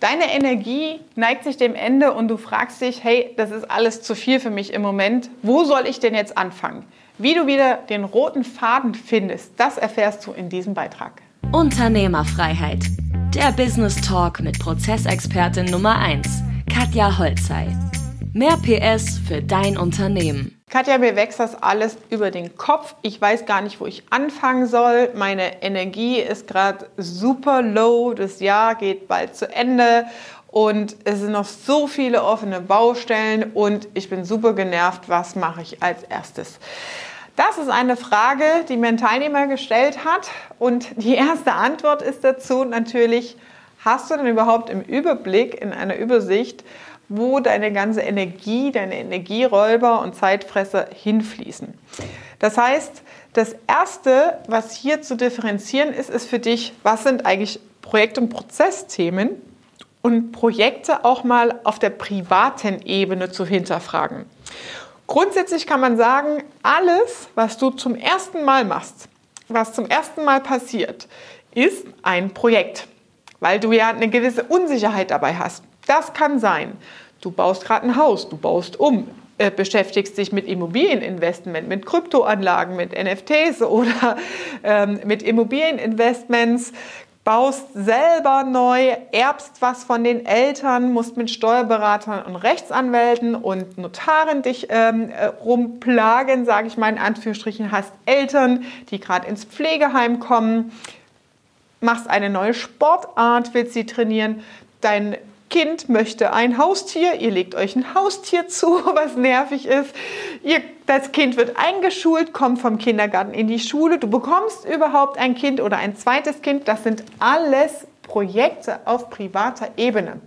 Deine Energie neigt sich dem Ende und du fragst dich, hey, das ist alles zu viel für mich im Moment. Wo soll ich denn jetzt anfangen? Wie du wieder den roten Faden findest, das erfährst du in diesem Beitrag. Unternehmerfreiheit. Der Business Talk mit Prozessexpertin Nummer 1, Katja Holzei. Mehr PS für dein Unternehmen. Katja, mir wächst das alles über den Kopf. Ich weiß gar nicht, wo ich anfangen soll. Meine Energie ist gerade super low. Das Jahr geht bald zu Ende und es sind noch so viele offene Baustellen und ich bin super genervt. Was mache ich als erstes? Das ist eine Frage, die mir ein Teilnehmer gestellt hat und die erste Antwort ist dazu natürlich, hast du denn überhaupt im Überblick, in einer Übersicht, wo deine ganze Energie, deine Energieräuber und Zeitfresser hinfließen. Das heißt, das Erste, was hier zu differenzieren ist, ist für dich, was sind eigentlich Projekt- und Prozessthemen und Projekte auch mal auf der privaten Ebene zu hinterfragen. Grundsätzlich kann man sagen, alles, was du zum ersten Mal machst, was zum ersten Mal passiert, ist ein Projekt, weil du ja eine gewisse Unsicherheit dabei hast. Das kann sein. Du baust gerade ein Haus, du baust um, äh, beschäftigst dich mit Immobilieninvestment, mit Kryptoanlagen, mit NFTs oder ähm, mit Immobilieninvestments, baust selber neu, erbst was von den Eltern, musst mit Steuerberatern und Rechtsanwälten und Notaren dich ähm, äh, rumplagen, sage ich mal in Anführungsstrichen, hast Eltern, die gerade ins Pflegeheim kommen, machst eine neue Sportart, willst sie trainieren, dein Kind möchte ein Haustier, ihr legt euch ein Haustier zu, was nervig ist. Ihr, das Kind wird eingeschult, kommt vom Kindergarten in die Schule. Du bekommst überhaupt ein Kind oder ein zweites Kind. Das sind alles Projekte auf privater Ebene,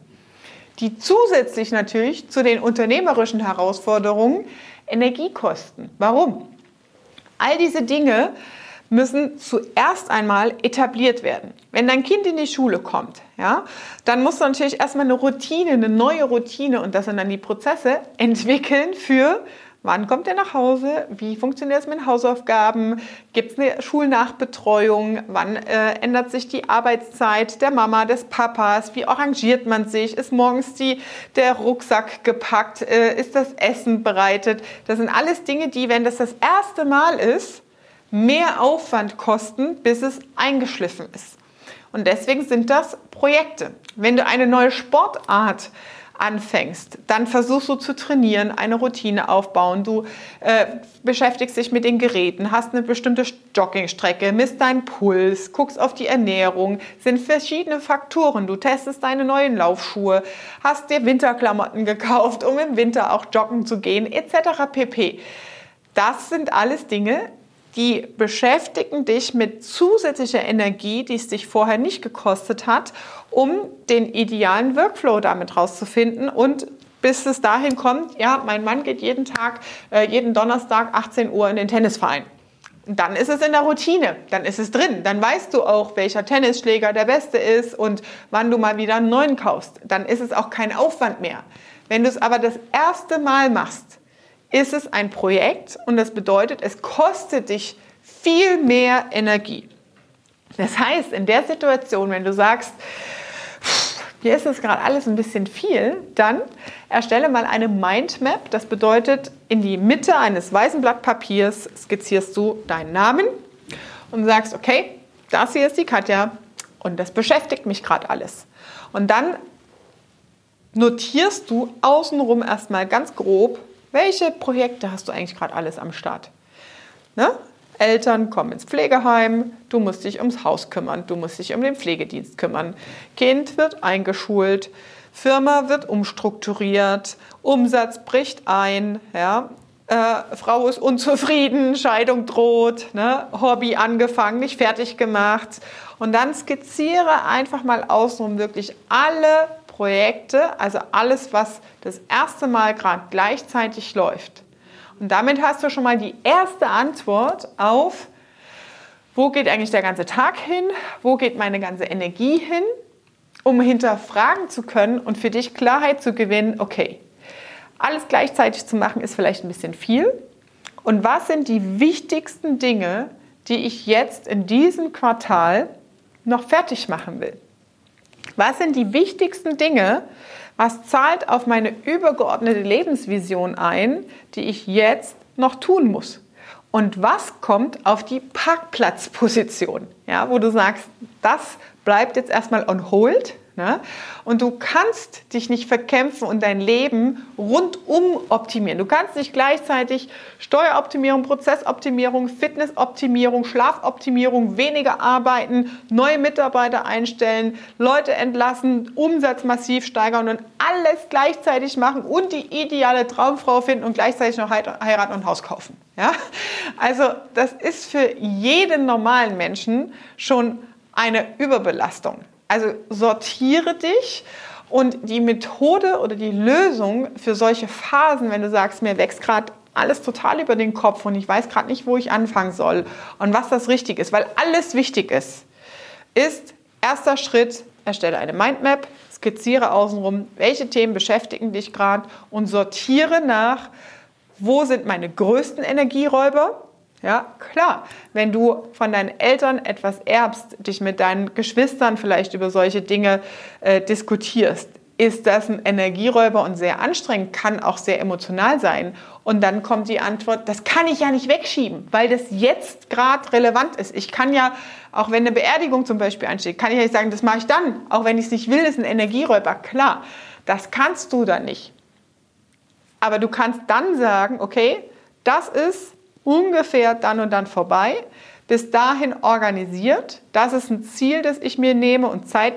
die zusätzlich natürlich zu den unternehmerischen Herausforderungen Energie kosten. Warum? All diese Dinge müssen zuerst einmal etabliert werden. Wenn dein Kind in die Schule kommt, ja, dann musst du natürlich erstmal eine Routine, eine neue Routine und das sind dann die Prozesse entwickeln für Wann kommt er nach Hause? Wie funktioniert es mit Hausaufgaben? Gibt es eine Schulnachbetreuung? Wann äh, ändert sich die Arbeitszeit der Mama, des Papas? Wie arrangiert man sich? Ist morgens die, der Rucksack gepackt? Äh, ist das Essen bereitet? Das sind alles Dinge, die, wenn das das erste Mal ist, mehr Aufwand kosten, bis es eingeschliffen ist. Und deswegen sind das Projekte. Wenn du eine neue Sportart anfängst, dann versuchst du zu trainieren, eine Routine aufbauen. Du äh, beschäftigst dich mit den Geräten, hast eine bestimmte Joggingstrecke, misst deinen Puls, guckst auf die Ernährung, sind verschiedene Faktoren. Du testest deine neuen Laufschuhe, hast dir Winterklamotten gekauft, um im Winter auch joggen zu gehen, etc. pp. Das sind alles Dinge, die beschäftigen dich mit zusätzlicher Energie, die es dich vorher nicht gekostet hat, um den idealen Workflow damit rauszufinden und bis es dahin kommt, ja, mein Mann geht jeden Tag, äh, jeden Donnerstag 18 Uhr in den Tennisverein. Dann ist es in der Routine, dann ist es drin, dann weißt du auch, welcher Tennisschläger der beste ist und wann du mal wieder einen neuen kaufst. Dann ist es auch kein Aufwand mehr. Wenn du es aber das erste Mal machst, ist es ein Projekt und das bedeutet, es kostet dich viel mehr Energie. Das heißt, in der Situation, wenn du sagst, mir ist das gerade alles ein bisschen viel, dann erstelle mal eine Mindmap. Das bedeutet, in die Mitte eines weißen Blatt Papiers skizzierst du deinen Namen und sagst, okay, das hier ist die Katja und das beschäftigt mich gerade alles. Und dann notierst du außenrum erstmal ganz grob, welche Projekte hast du eigentlich gerade alles am Start? Ne? Eltern kommen ins Pflegeheim, du musst dich ums Haus kümmern, du musst dich um den Pflegedienst kümmern. Kind wird eingeschult, Firma wird umstrukturiert, Umsatz bricht ein, ja, äh, Frau ist unzufrieden, Scheidung droht, ne, Hobby angefangen, nicht fertig gemacht. Und dann skizziere einfach mal außenrum wirklich alle Projekte, also alles, was das erste Mal gerade gleichzeitig läuft. Und damit hast du schon mal die erste Antwort auf, wo geht eigentlich der ganze Tag hin, wo geht meine ganze Energie hin, um hinterfragen zu können und für dich Klarheit zu gewinnen, okay, alles gleichzeitig zu machen ist vielleicht ein bisschen viel. Und was sind die wichtigsten Dinge, die ich jetzt in diesem Quartal noch fertig machen will? Was sind die wichtigsten Dinge, was zahlt auf meine übergeordnete Lebensvision ein, die ich jetzt noch tun muss? Und was kommt auf die Parkplatzposition, ja, wo du sagst, das bleibt jetzt erstmal on hold Ne? Und du kannst dich nicht verkämpfen und dein Leben rundum optimieren. Du kannst nicht gleichzeitig Steueroptimierung, Prozessoptimierung, Fitnessoptimierung, Schlafoptimierung, weniger arbeiten, neue Mitarbeiter einstellen, Leute entlassen, Umsatz massiv steigern und alles gleichzeitig machen und die ideale Traumfrau finden und gleichzeitig noch heiraten und Haus kaufen. Ja? Also das ist für jeden normalen Menschen schon eine Überbelastung. Also sortiere dich und die Methode oder die Lösung für solche Phasen, wenn du sagst, mir wächst gerade alles total über den Kopf und ich weiß gerade nicht, wo ich anfangen soll und was das richtig ist, weil alles wichtig ist, ist erster Schritt, erstelle eine Mindmap, skizziere außenrum, welche Themen beschäftigen dich gerade und sortiere nach, wo sind meine größten Energieräuber ja, klar. Wenn du von deinen Eltern etwas erbst, dich mit deinen Geschwistern vielleicht über solche Dinge äh, diskutierst, ist das ein Energieräuber und sehr anstrengend, kann auch sehr emotional sein. Und dann kommt die Antwort, das kann ich ja nicht wegschieben, weil das jetzt gerade relevant ist. Ich kann ja, auch wenn eine Beerdigung zum Beispiel ansteht, kann ich ja nicht sagen, das mache ich dann, auch wenn ich es nicht will, ist ein Energieräuber. Klar, das kannst du dann nicht. Aber du kannst dann sagen, okay, das ist ungefähr dann und dann vorbei. Bis dahin organisiert. Das ist ein Ziel, das ich mir nehme und Zeit,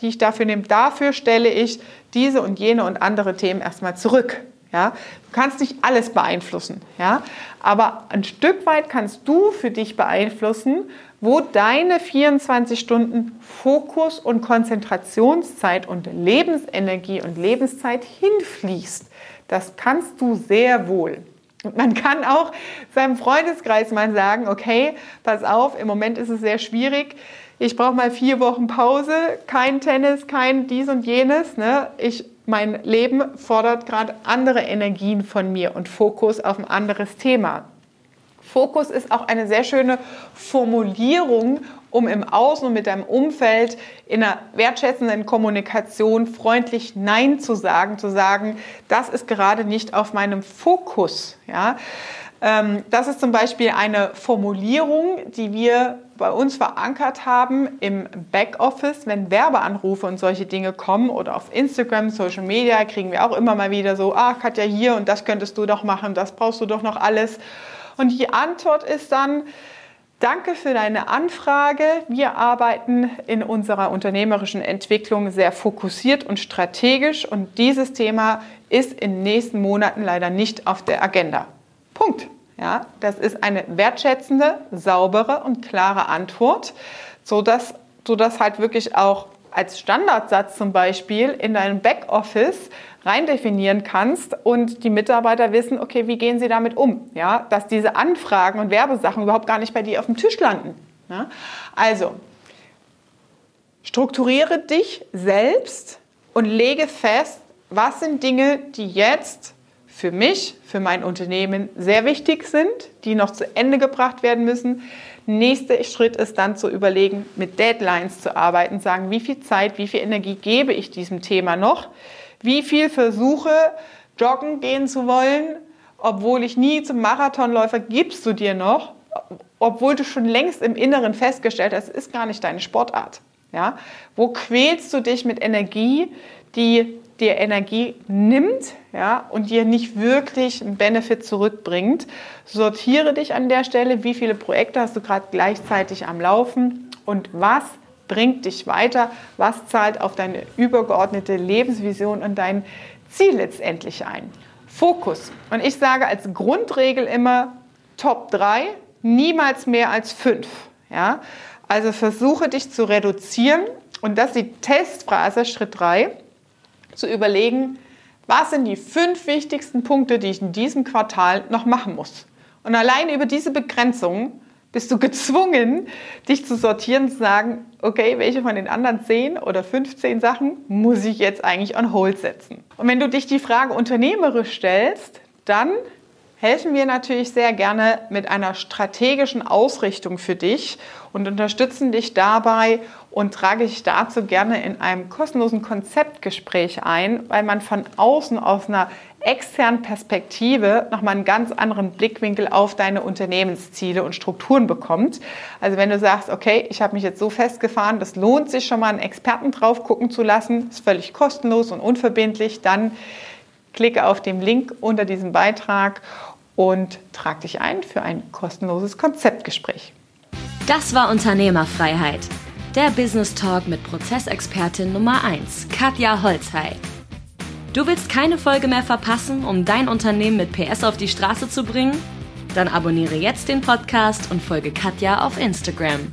die ich dafür nehme. Dafür stelle ich diese und jene und andere Themen erstmal zurück. Ja, du kannst nicht alles beeinflussen, ja, aber ein Stück weit kannst du für dich beeinflussen, wo deine 24 Stunden Fokus und Konzentrationszeit und Lebensenergie und Lebenszeit hinfließt. Das kannst du sehr wohl. Man kann auch seinem Freundeskreis mal sagen, okay, pass auf, im Moment ist es sehr schwierig. Ich brauche mal vier Wochen Pause, kein Tennis, kein dies und jenes. Ne? Ich, mein Leben fordert gerade andere Energien von mir und Fokus auf ein anderes Thema. Fokus ist auch eine sehr schöne Formulierung, um im Außen und mit deinem Umfeld in einer wertschätzenden Kommunikation freundlich Nein zu sagen, zu sagen, das ist gerade nicht auf meinem Fokus. Ja? Ähm, das ist zum Beispiel eine Formulierung, die wir bei uns verankert haben im Backoffice, wenn Werbeanrufe und solche Dinge kommen oder auf Instagram, Social Media kriegen wir auch immer mal wieder so, ah, Katja hier und das könntest du doch machen, das brauchst du doch noch alles. Und die Antwort ist dann, Danke für deine Anfrage. Wir arbeiten in unserer unternehmerischen Entwicklung sehr fokussiert und strategisch und dieses Thema ist in den nächsten Monaten leider nicht auf der Agenda. Punkt. Ja, das ist eine wertschätzende, saubere und klare Antwort, sodass du das halt wirklich auch als Standardsatz zum Beispiel in deinem Backoffice rein definieren kannst und die Mitarbeiter wissen, okay, wie gehen sie damit um? Ja, dass diese Anfragen und Werbesachen überhaupt gar nicht bei dir auf dem Tisch landen. Ja? Also, strukturiere dich selbst und lege fest, was sind Dinge, die jetzt für mich, für mein Unternehmen sehr wichtig sind, die noch zu Ende gebracht werden müssen. Nächster Schritt ist dann zu überlegen, mit Deadlines zu arbeiten, sagen, wie viel Zeit, wie viel Energie gebe ich diesem Thema noch, wie viel versuche, joggen gehen zu wollen, obwohl ich nie zum Marathonläufer gibst du dir noch, obwohl du schon längst im Inneren festgestellt hast, es ist gar nicht deine Sportart. Ja? Wo quälst du dich mit Energie, die dir Energie nimmt ja, und dir nicht wirklich einen Benefit zurückbringt? Sortiere dich an der Stelle, wie viele Projekte hast du gerade gleichzeitig am Laufen und was bringt dich weiter, was zahlt auf deine übergeordnete Lebensvision und dein Ziel letztendlich ein. Fokus. Und ich sage als Grundregel immer Top 3, niemals mehr als 5. Ja? Also versuche dich zu reduzieren und das ist die Testphrase Schritt 3, zu überlegen, was sind die fünf wichtigsten Punkte, die ich in diesem Quartal noch machen muss. Und allein über diese Begrenzung bist du gezwungen, dich zu sortieren und zu sagen, okay, welche von den anderen 10 oder 15 Sachen muss ich jetzt eigentlich on hold setzen? Und wenn du dich die Frage unternehmerisch stellst, dann helfen wir natürlich sehr gerne mit einer strategischen Ausrichtung für dich und unterstützen dich dabei und trage dich dazu gerne in einem kostenlosen Konzeptgespräch ein, weil man von außen aus einer externen Perspektive nochmal einen ganz anderen Blickwinkel auf deine Unternehmensziele und Strukturen bekommt. Also wenn du sagst, okay, ich habe mich jetzt so festgefahren, das lohnt sich schon mal einen Experten drauf gucken zu lassen, ist völlig kostenlos und unverbindlich, dann klicke auf den Link unter diesem Beitrag und trag dich ein für ein kostenloses Konzeptgespräch. Das war Unternehmerfreiheit. Der Business Talk mit Prozessexpertin Nummer 1, Katja Holzhey. Du willst keine Folge mehr verpassen, um dein Unternehmen mit PS auf die Straße zu bringen? Dann abonniere jetzt den Podcast und folge Katja auf Instagram.